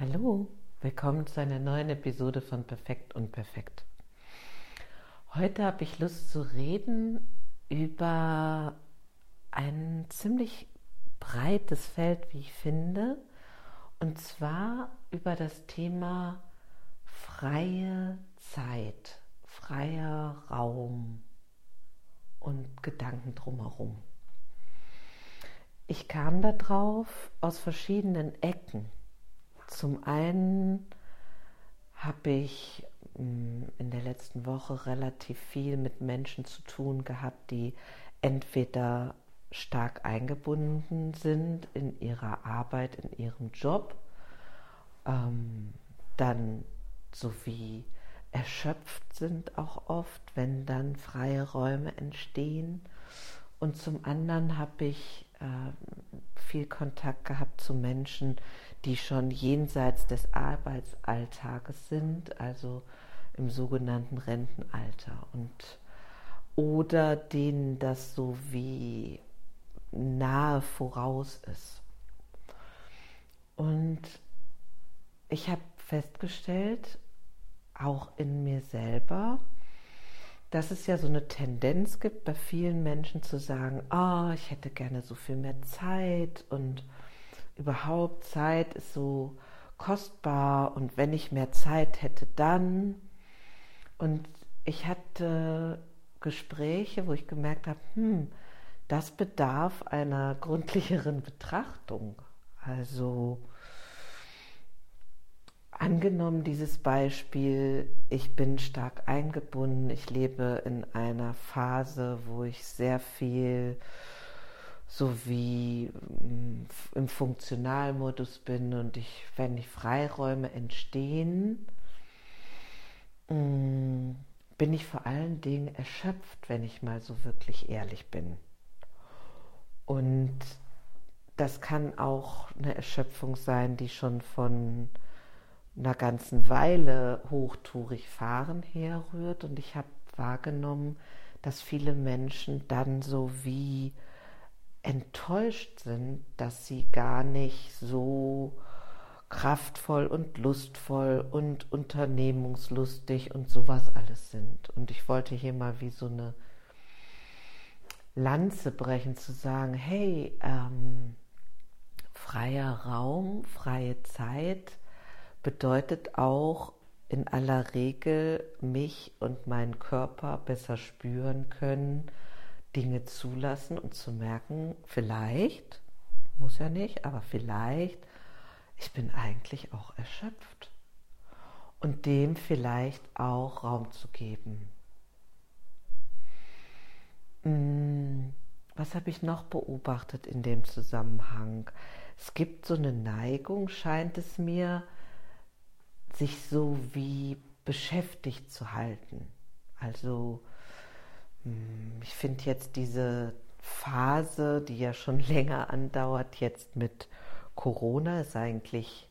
Hallo, willkommen zu einer neuen Episode von Perfekt und Perfekt. Heute habe ich Lust zu reden über ein ziemlich breites Feld, wie ich finde, und zwar über das Thema freie Zeit, freier Raum und Gedanken drumherum. Ich kam darauf aus verschiedenen Ecken zum einen habe ich mm, in der letzten Woche relativ viel mit Menschen zu tun gehabt, die entweder stark eingebunden sind in ihrer Arbeit, in ihrem Job, ähm, dann sowie erschöpft sind auch oft, wenn dann freie Räume entstehen. Und zum anderen habe ich viel Kontakt gehabt zu Menschen, die schon jenseits des Arbeitsalltages sind, also im sogenannten Rentenalter und oder denen das so wie nahe voraus ist. Und ich habe festgestellt, auch in mir selber, dass es ja so eine Tendenz gibt bei vielen Menschen zu sagen, oh, ich hätte gerne so viel mehr Zeit und überhaupt Zeit ist so kostbar und wenn ich mehr Zeit hätte, dann. Und ich hatte Gespräche, wo ich gemerkt habe, hm, das bedarf einer gründlicheren Betrachtung. Also angenommen dieses Beispiel, ich bin stark eingebunden, ich lebe in einer Phase, wo ich sehr viel sowie mm, im Funktionalmodus bin und ich, wenn die Freiräume entstehen, mm, bin ich vor allen Dingen erschöpft, wenn ich mal so wirklich ehrlich bin. Und das kann auch eine Erschöpfung sein, die schon von einer ganzen Weile hochtourig fahren herrührt. Und ich habe wahrgenommen, dass viele Menschen dann so wie enttäuscht sind, dass sie gar nicht so kraftvoll und lustvoll und unternehmungslustig und sowas alles sind. Und ich wollte hier mal wie so eine Lanze brechen, zu sagen, hey, ähm, freier Raum, freie Zeit bedeutet auch in aller Regel mich und meinen Körper besser spüren können, Dinge zulassen und zu merken, vielleicht, muss ja nicht, aber vielleicht, ich bin eigentlich auch erschöpft. Und dem vielleicht auch Raum zu geben. Hm, was habe ich noch beobachtet in dem Zusammenhang? Es gibt so eine Neigung, scheint es mir, sich so wie beschäftigt zu halten. Also hm, ich finde jetzt diese Phase, die ja schon länger andauert, jetzt mit Corona, ist eigentlich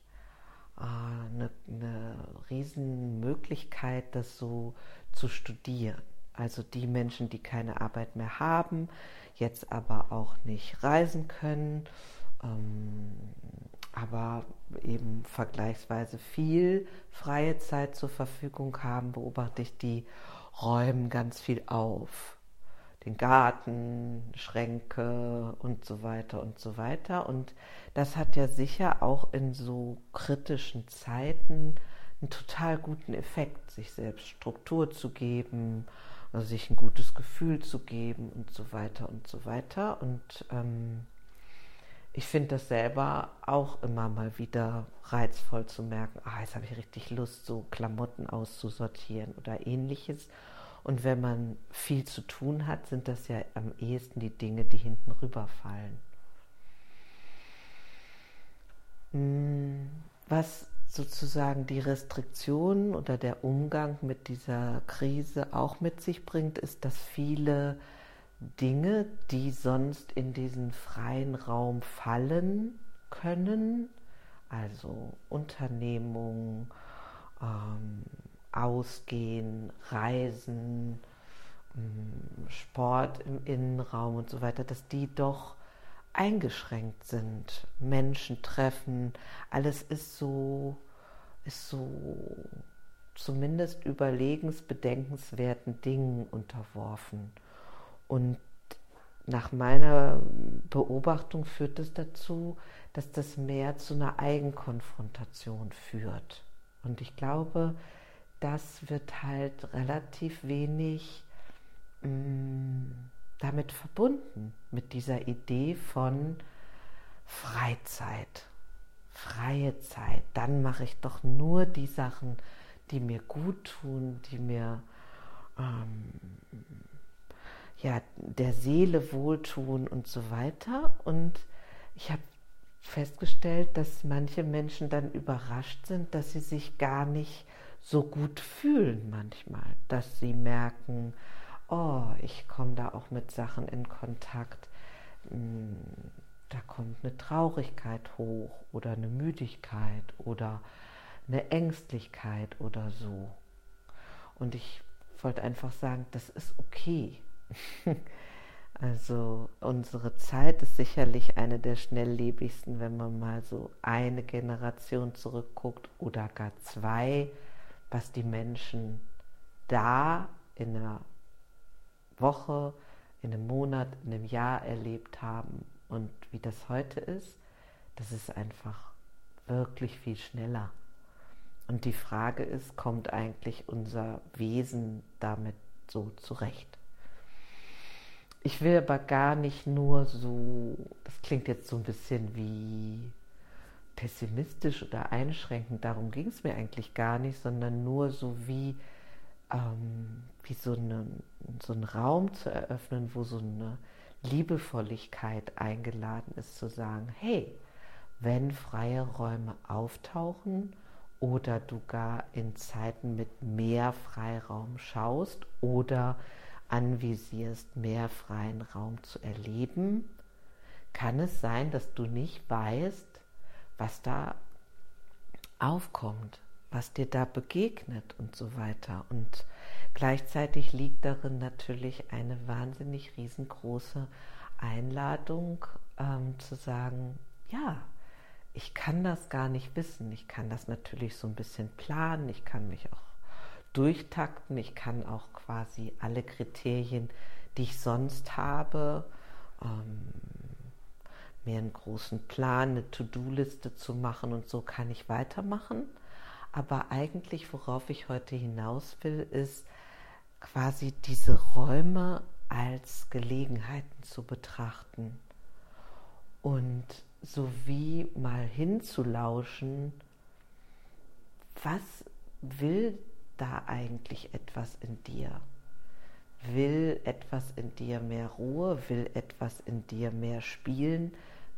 äh, eine, eine Riesenmöglichkeit, das so zu studieren. Also die Menschen, die keine Arbeit mehr haben, jetzt aber auch nicht reisen können, ähm, aber eben vergleichsweise viel freie Zeit zur Verfügung haben, beobachte ich die räumen ganz viel auf. Den Garten, Schränke und so weiter und so weiter. Und das hat ja sicher auch in so kritischen Zeiten einen total guten Effekt, sich selbst Struktur zu geben, also sich ein gutes Gefühl zu geben und so weiter und so weiter. Und ähm, ich finde das selber auch immer mal wieder reizvoll zu merken, ah, jetzt habe ich richtig Lust, so Klamotten auszusortieren oder ähnliches. Und wenn man viel zu tun hat, sind das ja am ehesten die Dinge, die hinten rüberfallen. Hm, was sozusagen die Restriktionen oder der Umgang mit dieser Krise auch mit sich bringt, ist, dass viele Dinge, die sonst in diesen freien Raum fallen können, also Unternehmung, ähm, Ausgehen, Reisen, mm, Sport im Innenraum und so weiter, dass die doch eingeschränkt sind. Menschen treffen, alles ist so, ist so zumindest überlegensbedenkenswerten Dingen unterworfen. Und nach meiner Beobachtung führt es dazu, dass das mehr zu einer Eigenkonfrontation führt. Und ich glaube, das wird halt relativ wenig mh, mm, damit verbunden, mit dieser Idee von Freizeit, freie Zeit. Dann mache ich doch nur die Sachen, die mir gut tun, die mir ähm, ja, der Seele wohltun und so weiter. Und ich habe festgestellt, dass manche Menschen dann überrascht sind, dass sie sich gar nicht so gut fühlen manchmal, dass sie merken, oh, ich komme da auch mit Sachen in Kontakt, hm, da kommt eine Traurigkeit hoch oder eine Müdigkeit oder eine Ängstlichkeit oder so. Und ich wollte einfach sagen, das ist okay. also unsere Zeit ist sicherlich eine der schnelllebigsten, wenn man mal so eine Generation zurückguckt oder gar zwei, was die Menschen da in einer Woche, in einem Monat, in einem Jahr erlebt haben und wie das heute ist, das ist einfach wirklich viel schneller. Und die Frage ist, kommt eigentlich unser Wesen damit so zurecht? Ich will aber gar nicht nur so, das klingt jetzt so ein bisschen wie pessimistisch oder einschränkend, darum ging es mir eigentlich gar nicht, sondern nur so wie, ähm, wie so, eine, so einen Raum zu eröffnen, wo so eine Liebevolligkeit eingeladen ist, zu sagen, hey, wenn freie Räume auftauchen oder du gar in Zeiten mit mehr Freiraum schaust oder anvisierst, mehr freien Raum zu erleben, kann es sein, dass du nicht weißt, was da aufkommt, was dir da begegnet und so weiter. Und gleichzeitig liegt darin natürlich eine wahnsinnig riesengroße Einladung ähm, zu sagen, ja, ich kann das gar nicht wissen. Ich kann das natürlich so ein bisschen planen, ich kann mich auch durchtakten. Ich kann auch quasi alle Kriterien, die ich sonst habe, ähm, mir einen großen Plan, eine To-Do-Liste zu machen und so kann ich weitermachen. Aber eigentlich, worauf ich heute hinaus will, ist quasi diese Räume als Gelegenheiten zu betrachten und sowie mal hinzulauschen, was will da eigentlich etwas in dir? Will etwas in dir mehr Ruhe? Will etwas in dir mehr spielen?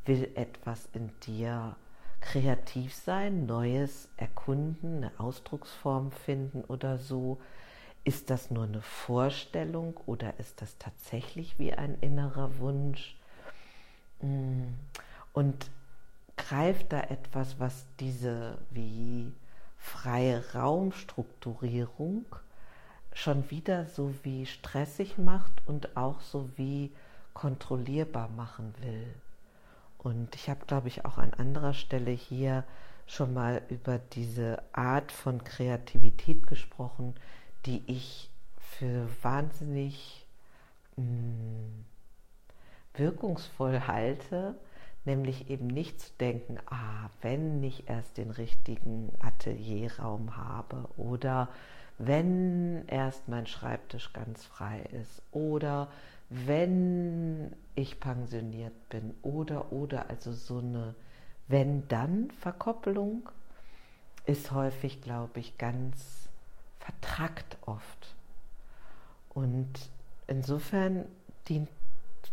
Will etwas in dir kreativ sein, Neues erkunden, eine Ausdrucksform finden oder so? Ist das nur eine Vorstellung oder ist das tatsächlich wie ein innerer Wunsch? Mm. Und greift da etwas, was diese wie freie Raumstrukturierung schon wieder so wie stressig macht und auch so wie kontrollierbar machen will. Und ich habe, glaube ich, auch an anderer Stelle hier schon mal über diese Art von Kreativität gesprochen, die ich für wahnsinnig mh, mm, wirkungsvoll halte, nämlich eben nicht zu denken, ah, wenn ich erst den richtigen Atelierraum habe oder wenn erst mein Schreibtisch ganz frei ist oder wenn ich pensioniert bin oder oder also so eine wenn dann Verkoppelung ist häufig, glaube ich, ganz vertrackt oft. Und insofern dient,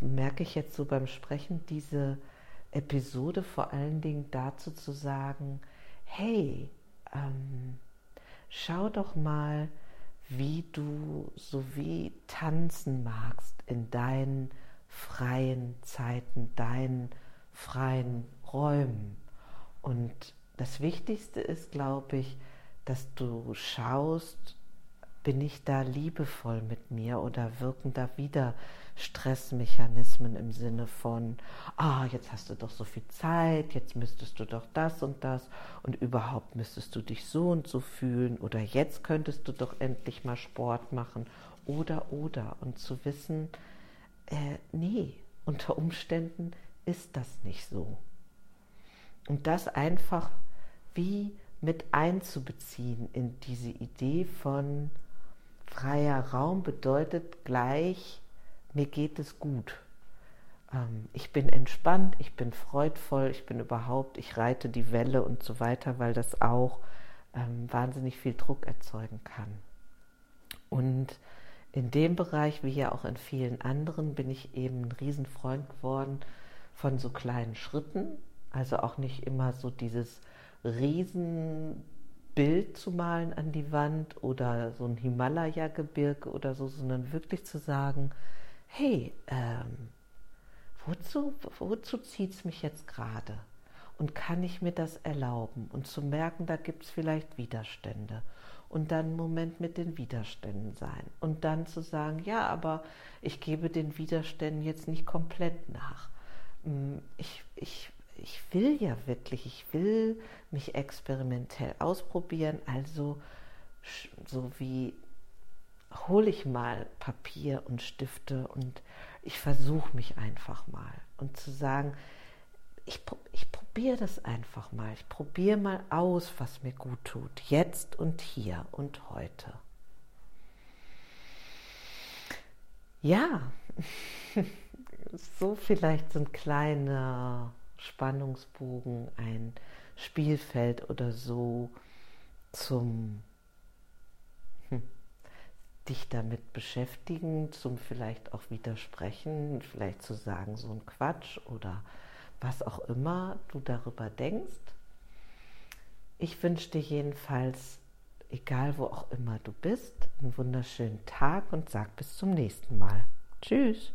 merke ich jetzt so beim Sprechen diese Episode vor allen Dingen dazu zu sagen, hey, ähm, schau doch mal, wie du so wie tanzen magst in deinen freien Zeiten, deinen freien Räumen. Und das Wichtigste ist, glaube ich, dass du schaust, bin ich da liebevoll mit mir oder wirken da wieder Stressmechanismen im Sinne von, ah, jetzt hast du doch so viel Zeit, jetzt müsstest du doch das und das und überhaupt müsstest du dich so und so fühlen oder jetzt könntest du doch endlich mal Sport machen oder oder und zu wissen, äh, nee, unter Umständen ist das nicht so. Und das einfach wie mit einzubeziehen in diese Idee von freier Raum bedeutet gleich, mir geht es gut. Ähm, ich bin entspannt, ich bin freudvoll, ich bin überhaupt, ich reite die Welle und so weiter, weil das auch ähm, wahnsinnig viel Druck erzeugen kann. Und in dem Bereich, wie ja auch in vielen anderen, bin ich eben ein Riesenfreund geworden von so kleinen Schritten. Also auch nicht immer so dieses Riesenbild zu malen an die Wand oder so ein Himalaya-Gebirge oder so, sondern wirklich zu sagen, hey, ähm, wozu, wozu zieht es mich jetzt gerade? Und kann ich mir das erlauben? Und zu merken, da gibt es vielleicht Widerstände. Und dann einen Moment mit den Widerständen sein. Und dann zu sagen, ja, aber ich gebe den Widerständen jetzt nicht komplett nach. Mm, ich, ich, ich will ja wirklich, ich will mich experimentell ausprobieren. Also so wie hole ich mal Papier und Stifte und ich versuche mich einfach mal. Und zu sagen, ich, ich probiere das einfach mal. Ich probiere mal aus, was mir gut tut. Jetzt und hier und heute. Ja, so vielleicht so ein kleiner Spannungsbogen, ein Spielfeld oder so zum dich damit beschäftigen, zum vielleicht auch widersprechen, vielleicht zu sagen, so ein Quatsch oder was auch immer du darüber denkst. Ich wünsche dir jedenfalls, egal wo auch immer du bist, einen wunderschönen Tag und sag bis zum nächsten Mal. Tschüss.